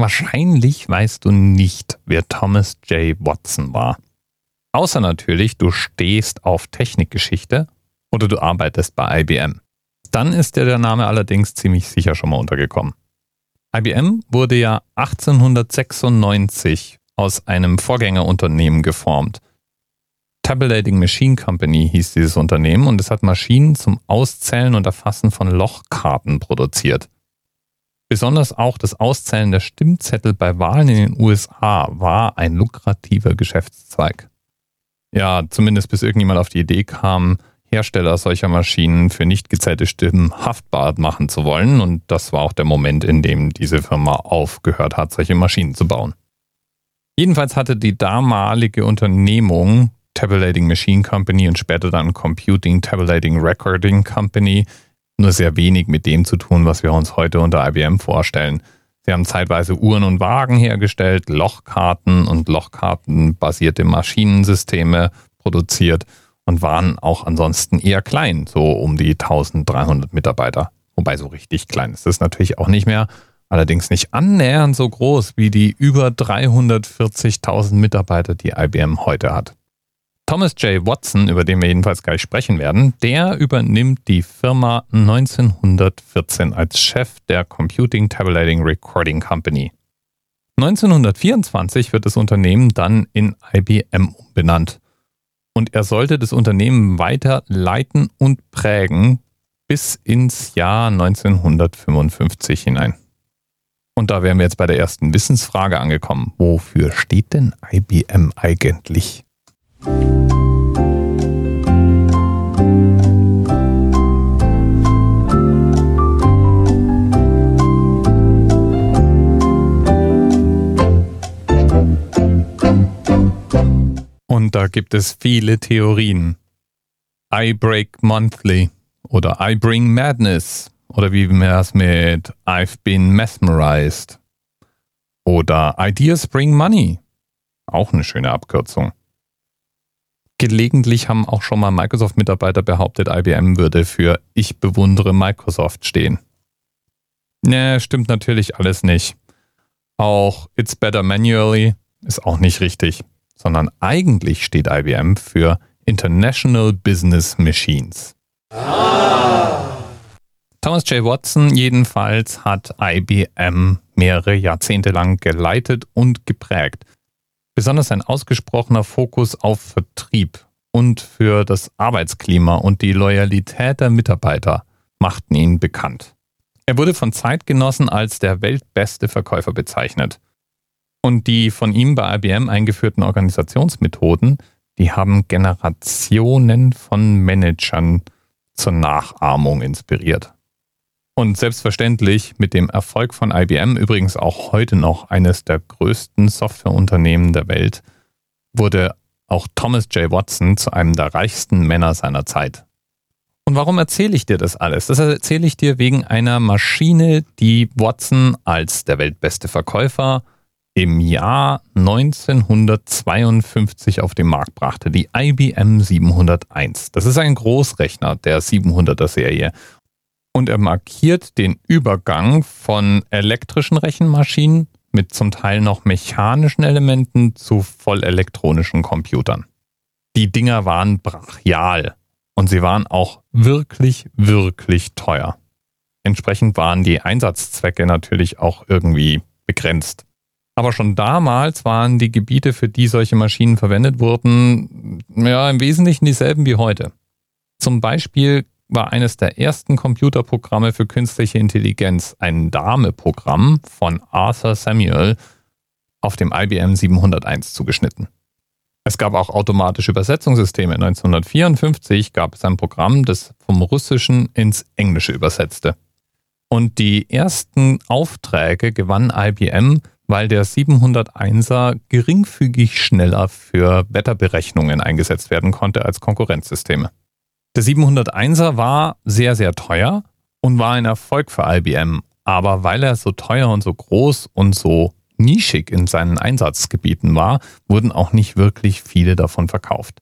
Wahrscheinlich weißt du nicht, wer Thomas J. Watson war. Außer natürlich, du stehst auf Technikgeschichte oder du arbeitest bei IBM. Dann ist dir der Name allerdings ziemlich sicher schon mal untergekommen. IBM wurde ja 1896 aus einem Vorgängerunternehmen geformt. Tabulating Machine Company hieß dieses Unternehmen und es hat Maschinen zum Auszählen und Erfassen von Lochkarten produziert. Besonders auch das Auszählen der Stimmzettel bei Wahlen in den USA war ein lukrativer Geschäftszweig. Ja, zumindest bis irgendjemand auf die Idee kam, Hersteller solcher Maschinen für nicht gezählte Stimmen haftbar machen zu wollen. Und das war auch der Moment, in dem diese Firma aufgehört hat, solche Maschinen zu bauen. Jedenfalls hatte die damalige Unternehmung Tabulating Machine Company und später dann Computing Tabulating Recording Company nur sehr wenig mit dem zu tun, was wir uns heute unter IBM vorstellen. Sie haben zeitweise Uhren und Wagen hergestellt, Lochkarten und Lochkartenbasierte Maschinensysteme produziert und waren auch ansonsten eher klein, so um die 1300 Mitarbeiter. Wobei so richtig klein ist es natürlich auch nicht mehr, allerdings nicht annähernd so groß wie die über 340.000 Mitarbeiter, die IBM heute hat. Thomas J. Watson, über den wir jedenfalls gleich sprechen werden, der übernimmt die Firma 1914 als Chef der Computing Tabulating Recording Company. 1924 wird das Unternehmen dann in IBM umbenannt. Und er sollte das Unternehmen weiter leiten und prägen bis ins Jahr 1955 hinein. Und da wären wir jetzt bei der ersten Wissensfrage angekommen. Wofür steht denn IBM eigentlich? Und da gibt es viele Theorien. I break monthly oder I bring madness oder wie wir es mit I've been mesmerized oder Ideas bring money. Auch eine schöne Abkürzung. Gelegentlich haben auch schon mal Microsoft-Mitarbeiter behauptet, IBM würde für Ich bewundere Microsoft stehen. Ne, stimmt natürlich alles nicht. Auch It's Better Manually ist auch nicht richtig, sondern eigentlich steht IBM für International Business Machines. Ah. Thomas J. Watson jedenfalls hat IBM mehrere Jahrzehnte lang geleitet und geprägt. Besonders ein ausgesprochener Fokus auf Vertrieb und für das Arbeitsklima und die Loyalität der Mitarbeiter machten ihn bekannt. Er wurde von Zeitgenossen als der weltbeste Verkäufer bezeichnet. Und die von ihm bei IBM eingeführten Organisationsmethoden, die haben Generationen von Managern zur Nachahmung inspiriert. Und selbstverständlich mit dem Erfolg von IBM, übrigens auch heute noch eines der größten Softwareunternehmen der Welt, wurde auch Thomas J. Watson zu einem der reichsten Männer seiner Zeit. Und warum erzähle ich dir das alles? Das erzähle ich dir wegen einer Maschine, die Watson als der weltbeste Verkäufer im Jahr 1952 auf den Markt brachte, die IBM 701. Das ist ein Großrechner der 700er Serie und er markiert den Übergang von elektrischen Rechenmaschinen mit zum Teil noch mechanischen Elementen zu vollelektronischen Computern. Die Dinger waren brachial und sie waren auch wirklich, wirklich teuer. Entsprechend waren die Einsatzzwecke natürlich auch irgendwie begrenzt. Aber schon damals waren die Gebiete, für die solche Maschinen verwendet wurden, ja, im Wesentlichen dieselben wie heute. Zum Beispiel war eines der ersten Computerprogramme für künstliche Intelligenz ein Dame-Programm von Arthur Samuel auf dem IBM 701 zugeschnitten. Es gab auch automatische Übersetzungssysteme. 1954 gab es ein Programm, das vom Russischen ins Englische übersetzte. Und die ersten Aufträge gewann IBM, weil der 701er geringfügig schneller für Wetterberechnungen eingesetzt werden konnte als Konkurrenzsysteme. Der 701er war sehr, sehr teuer und war ein Erfolg für IBM. Aber weil er so teuer und so groß und so nischig in seinen Einsatzgebieten war, wurden auch nicht wirklich viele davon verkauft.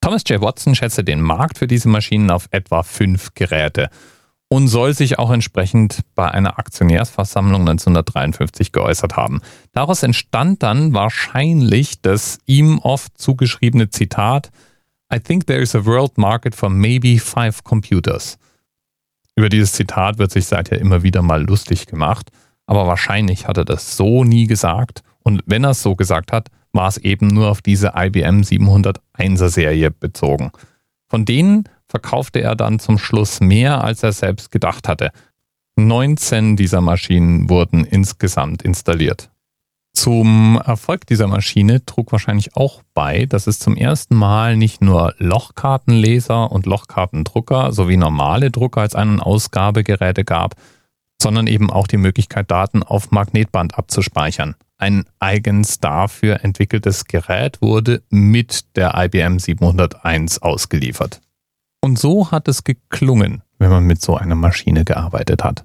Thomas J. Watson schätzte den Markt für diese Maschinen auf etwa fünf Geräte. und soll sich auch entsprechend bei einer Aktionärsversammlung 1953 geäußert haben. Daraus entstand dann wahrscheinlich das ihm oft zugeschriebene Zitat I think there is a world market for maybe five computers. Über dieses Zitat wird sich seither immer wieder mal lustig gemacht, aber wahrscheinlich hat er das so nie gesagt und wenn er es so gesagt hat, war es eben nur auf diese IBM 701er Serie bezogen. Von denen verkaufte er dann zum Schluss mehr, als er selbst gedacht hatte. 19 dieser Maschinen wurden insgesamt installiert. Zum Erfolg dieser Maschine trug wahrscheinlich auch bei, dass es zum ersten Mal nicht nur Lochkartenleser und Lochkartendrucker sowie normale Drucker als Ein- und Ausgabegeräte gab, sondern eben auch die Möglichkeit, Daten auf Magnetband abzuspeichern. Ein eigens dafür entwickeltes Gerät wurde mit der IBM 701 ausgeliefert. Und so hat es geklungen, wenn man mit so einer Maschine gearbeitet hat.